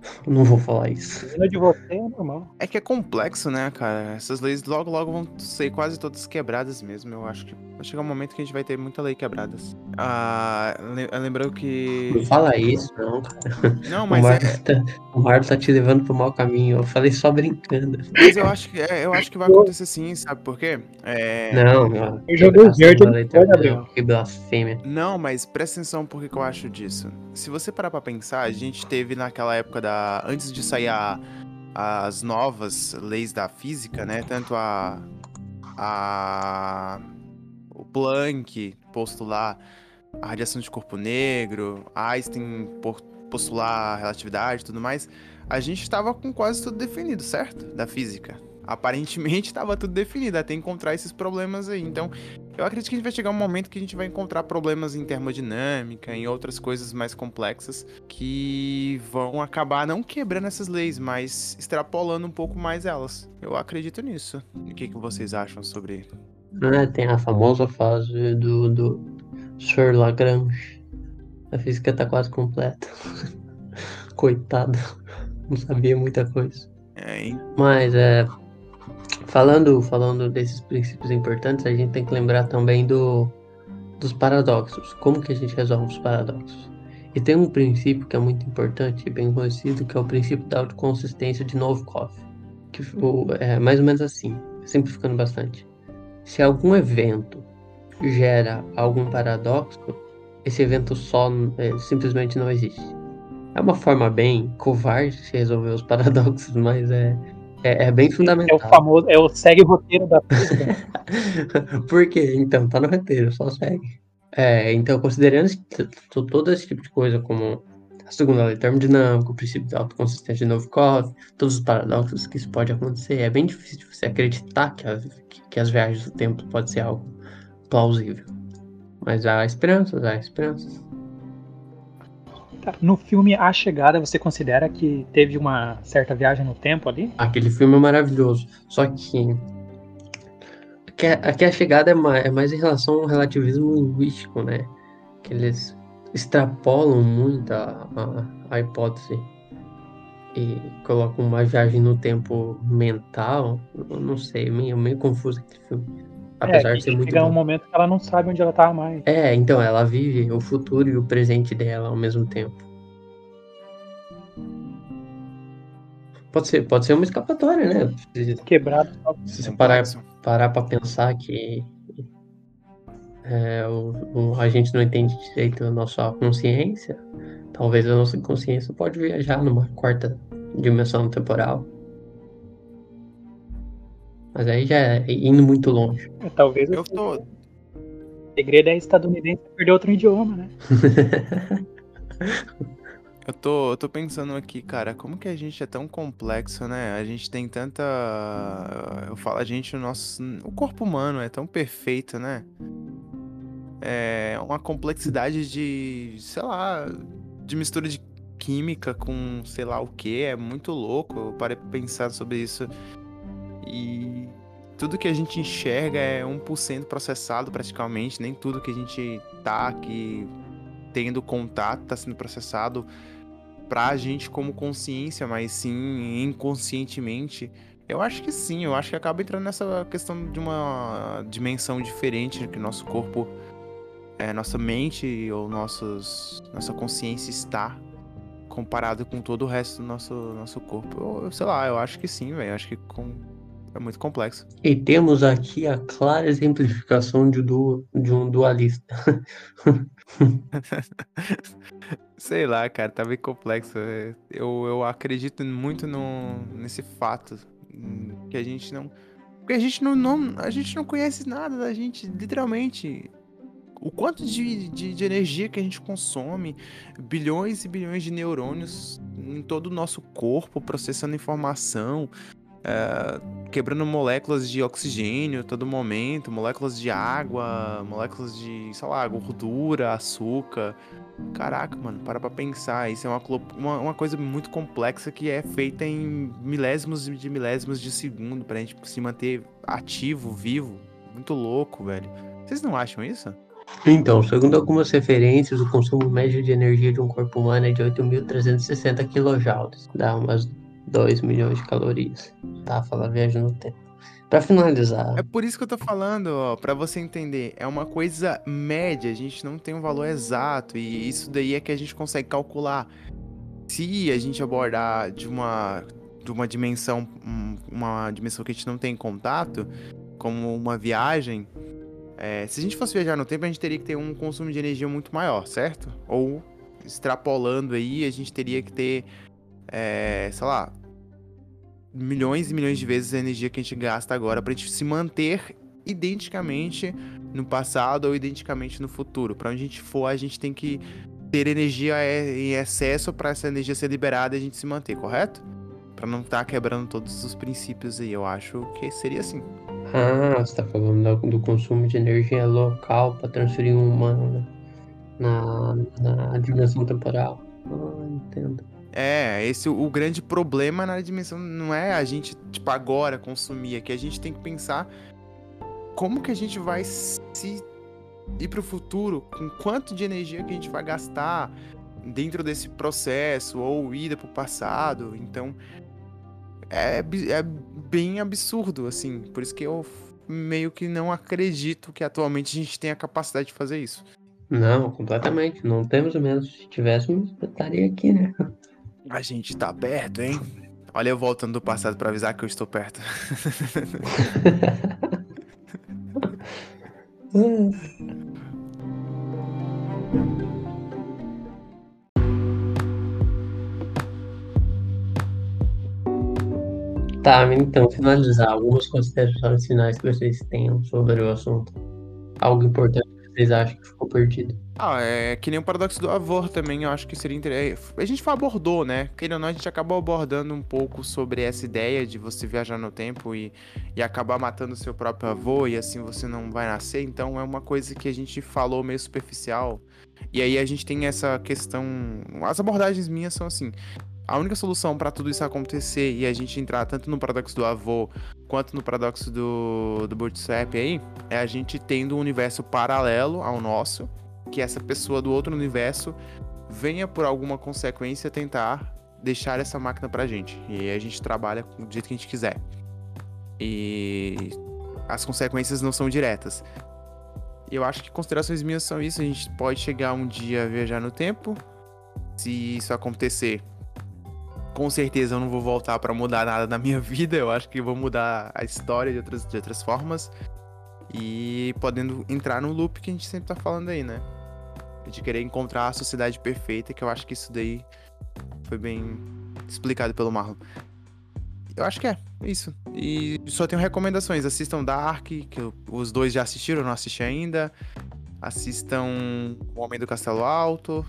Não vou falar isso. De você é normal. É que é complexo, né, cara? Essas leis logo, logo vão ser quase todas quebradas mesmo. Eu acho que vai chegar um momento que a gente vai ter muita lei quebradas. Ah, lembrando que. Não fala isso, não, cara. Não, mas. O Marcos, é... tá, o Marcos tá te levando pro mau caminho. Eu falei só brincando. Mas eu acho que, é, eu acho que vai acontecer sim, sabe por quê? É... Não, não. Eu joguei verde, Que blasfêmia. Não, mas presta atenção por que eu acho disso. Se você parar pra pensar, a gente teve naquela época da antes de sair a, as novas leis da física, né? Tanto a, a o Planck posto lá, a radiação de corpo negro, Einstein postular a relatividade tudo mais, a gente estava com quase tudo definido, certo? Da física aparentemente estava tudo definido, até encontrar esses problemas aí. Então, eu acredito que a gente vai chegar um momento que a gente vai encontrar problemas em termodinâmica, em outras coisas mais complexas, que vão acabar não quebrando essas leis, mas extrapolando um pouco mais elas. Eu acredito nisso. O que, que vocês acham sobre? Ah, tem a famosa fase do, do Sir Lagrange. A física tá quase completa. Coitado, não sabia muita coisa. É, Mas é, Falando, falando desses princípios importantes, a gente tem que lembrar também do, dos paradoxos. Como que a gente resolve os paradoxos? E tem um princípio que é muito importante e bem conhecido, que é o princípio da autoconsistência de Novikov. Que é mais ou menos assim, simplificando bastante. Se algum evento gera algum paradoxo, esse evento só é, simplesmente não existe. É uma forma bem covarde de resolver os paradoxos, mas é, é, é, bem fundamental. É o famoso, é o segue roteiro da física. Por quê? Então, tá no roteiro, só segue. É, então, considerando todo esse tipo de coisa, como a segunda lei termodinâmica, o princípio da autoconsistência de Novikov, todos os paradoxos que isso pode acontecer, é bem difícil de você acreditar que, a, que as viagens do tempo pode ser algo plausível. Mas há esperanças, há esperanças. No filme A Chegada, você considera que teve uma certa viagem no tempo ali? Aquele filme é maravilhoso. Só que. Aqui a chegada é mais, é mais em relação ao relativismo linguístico, né? Que eles extrapolam muito a, a, a hipótese e colocam uma viagem no tempo mental. Eu não sei, meio, meio confuso aquele filme. Apesar é, de ser muito. Chega bom. um momento que ela não sabe onde ela tá mais. É, então, ela vive o futuro e o presente dela ao mesmo tempo. Pode ser, pode ser uma escapatória, né? Quebrado. Se você parar, parar pra pensar que é, o, o, a gente não entende direito a nossa consciência, talvez a nossa consciência pode viajar numa quarta dimensão temporal. Mas aí já é indo muito longe. É, talvez eu tô. O segredo é estadunidense perder outro idioma, né? eu, tô, eu tô pensando aqui, cara, como que a gente é tão complexo, né? A gente tem tanta. Eu falo, a gente, o nosso. O corpo humano é tão perfeito, né? É uma complexidade de. sei lá. De mistura de química com sei lá o que. É muito louco. Eu parei pra pensar sobre isso. E tudo que a gente enxerga é 1% processado praticamente, nem tudo que a gente tá aqui tendo contato tá sendo processado pra gente como consciência, mas sim inconscientemente. Eu acho que sim, eu acho que acaba entrando nessa questão de uma dimensão diferente que nosso corpo, é, nossa mente ou nossos, nossa consciência está comparado com todo o resto do nosso, nosso corpo. Eu, sei lá, eu acho que sim, velho. Acho que com é muito complexo. E temos aqui a clara exemplificação de, du de um dualista. Sei lá, cara, tá bem complexo. Eu, eu acredito muito no, nesse fato que a gente não. Porque a gente não, não, a gente não conhece nada da gente, literalmente. O quanto de, de, de energia que a gente consome, bilhões e bilhões de neurônios em todo o nosso corpo processando informação, é, quebrando moléculas de oxigênio a todo momento, moléculas de água, moléculas de, sei lá, gordura, açúcar. Caraca, mano, para pra pensar. Isso é uma, uma, uma, coisa muito complexa que é feita em milésimos de milésimos de segundo pra gente se manter ativo, vivo. Muito louco, velho. Vocês não acham isso? Então, segundo algumas referências, o consumo médio de energia de um corpo humano é de 8.360 kJ. Dá umas 2 milhões de calorias. Tá, fala viagem no tempo. Para finalizar. É por isso que eu tô falando, ó, para você entender, é uma coisa média, a gente não tem um valor exato e isso daí é que a gente consegue calcular. Se a gente abordar de uma de uma dimensão uma dimensão que a gente não tem contato, como uma viagem, é, se a gente fosse viajar no tempo, a gente teria que ter um consumo de energia muito maior, certo? Ou extrapolando aí, a gente teria que ter é, sei lá, milhões e milhões de vezes a energia que a gente gasta agora pra gente se manter identicamente no passado ou identicamente no futuro. Para onde a gente for, a gente tem que ter energia em excesso para essa energia ser liberada e a gente se manter, correto? Para não estar tá quebrando todos os princípios aí. Eu acho que seria assim. Ah, você tá falando do, do consumo de energia local para transferir um humano né? na, na dimensão temporal. Ah, entendo. É, esse o grande problema na dimensão não é a gente, tipo, agora consumir, é que a gente tem que pensar como que a gente vai se ir para o futuro, com quanto de energia que a gente vai gastar dentro desse processo, ou ida para o passado. Então, é, é bem absurdo, assim. Por isso que eu meio que não acredito que atualmente a gente tenha a capacidade de fazer isso. Não, completamente. Não temos mesmo. Se tivéssemos, estaria aqui, né? A gente tá perto, hein? Olha eu voltando do passado para avisar que eu estou perto. Tá, então, finalizar algumas considerações finais que vocês tenham sobre o assunto. Algo importante vocês acham que ficou perdido. Ah, é que nem o paradoxo do avô também, eu acho que seria interessante. A gente abordou, né? Querendo ou não, a gente acabou abordando um pouco sobre essa ideia de você viajar no tempo e, e acabar matando seu próprio avô e assim você não vai nascer. Então é uma coisa que a gente falou meio superficial. E aí a gente tem essa questão. As abordagens minhas são assim: a única solução para tudo isso acontecer e a gente entrar tanto no paradoxo do avô quanto no paradoxo do, do Bootstrap aí é a gente tendo um universo paralelo ao nosso, que essa pessoa do outro universo venha por alguma consequência tentar deixar essa máquina pra gente. E aí a gente trabalha do jeito que a gente quiser. E as consequências não são diretas. Eu acho que considerações minhas são isso. A gente pode chegar um dia a viajar no tempo. Se isso acontecer, com certeza eu não vou voltar para mudar nada na minha vida. Eu acho que vou mudar a história de outras, de outras formas. E podendo entrar no loop que a gente sempre tá falando aí, né? De querer encontrar a sociedade perfeita, que eu acho que isso daí foi bem explicado pelo Marlon. Eu acho que é, isso. E só tenho recomendações. Assistam Dark, que os dois já assistiram, não assisti ainda. Assistam O Homem do Castelo Alto.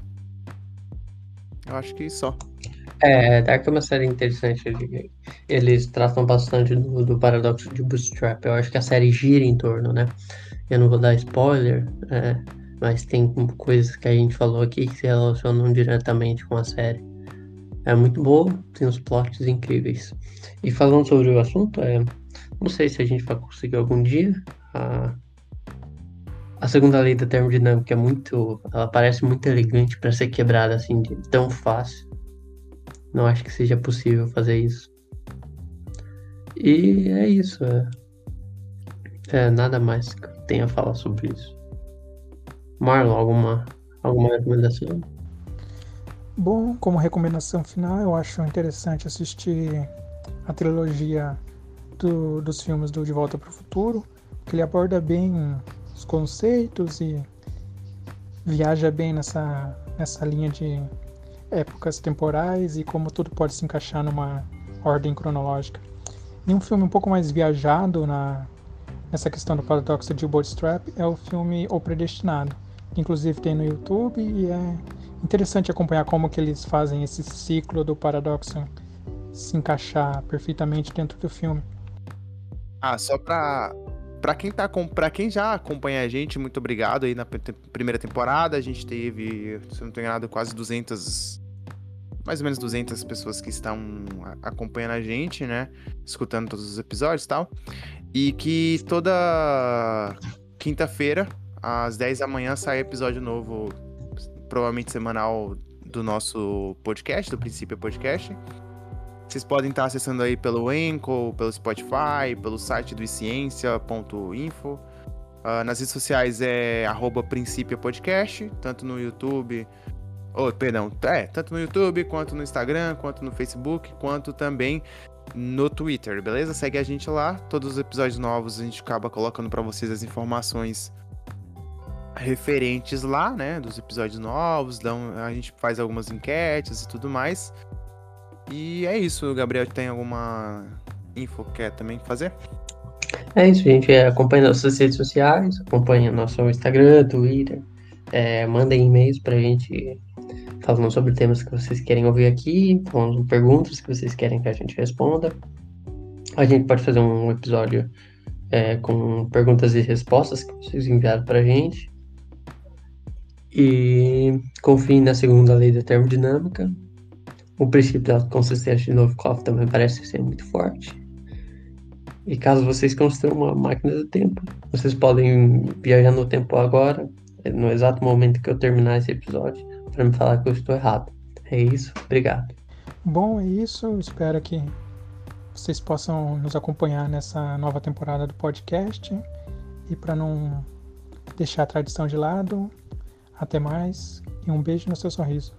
Eu acho que só. É, Dark é uma série interessante. Eles tratam bastante do, do, paradoxo de Bootstrap. Eu acho que a série gira em torno, né? Eu não vou dar spoiler, é, mas tem coisas que a gente falou aqui que se relacionam diretamente com a série. É muito boa, tem uns plots incríveis. E falando sobre o assunto, é, não sei se a gente vai conseguir algum dia. A, a segunda lei da termodinâmica é muito. Ela parece muito elegante para ser quebrada assim, tão fácil. Não acho que seja possível fazer isso. E é isso. É, é nada mais que eu tenha a falar sobre isso. Marlon, alguma, alguma recomendação? Bom, como recomendação final, eu acho interessante assistir a trilogia do, dos filmes do De Volta para o Futuro, que ele aborda bem os conceitos e viaja bem nessa, nessa linha de épocas temporais e como tudo pode se encaixar numa ordem cronológica. E um filme um pouco mais viajado na, nessa questão do paradoxo de Bootstrap é o filme O Predestinado, que inclusive tem no YouTube e é interessante acompanhar como que eles fazem esse ciclo do paradoxo se encaixar perfeitamente dentro do filme. Ah, só pra para quem tá para quem já acompanha a gente, muito obrigado aí na primeira temporada. A gente teve, se não tenho enganado, quase 200 mais ou menos 200 pessoas que estão acompanhando a gente, né? Escutando todos os episódios e tal. E que toda quinta-feira, às 10 da manhã, sai episódio novo, provavelmente semanal, do nosso podcast, do Princípio Podcast. Vocês podem estar acessando aí pelo Enco, pelo Spotify, pelo site do ciência.info. Uh, ah, nas redes sociais é arroba Princípio Podcast, tanto no YouTube, oh, perdão, é, tanto no YouTube, quanto no Instagram, quanto no Facebook, quanto também no Twitter, beleza? Segue a gente lá, todos os episódios novos a gente acaba colocando para vocês as informações referentes lá, né, dos episódios novos, dão, a gente faz algumas enquetes e tudo mais. E é isso, Gabriel, tem alguma info que quer também fazer? É isso, gente. É, acompanhe nossas redes sociais, acompanhe nosso Instagram, Twitter. É, mandem e-mails pra gente falando sobre temas que vocês querem ouvir aqui, perguntas que vocês querem que a gente responda. A gente pode fazer um episódio é, com perguntas e respostas que vocês enviaram pra gente. E confiem na segunda lei da termodinâmica. O princípio da consistência de Novikov também parece ser muito forte. E caso vocês construam uma máquina do tempo, vocês podem viajar no tempo agora, no exato momento que eu terminar esse episódio, para me falar que eu estou errado. É isso, obrigado. Bom, é isso. Espero que vocês possam nos acompanhar nessa nova temporada do podcast. E para não deixar a tradição de lado, até mais e um beijo no seu sorriso.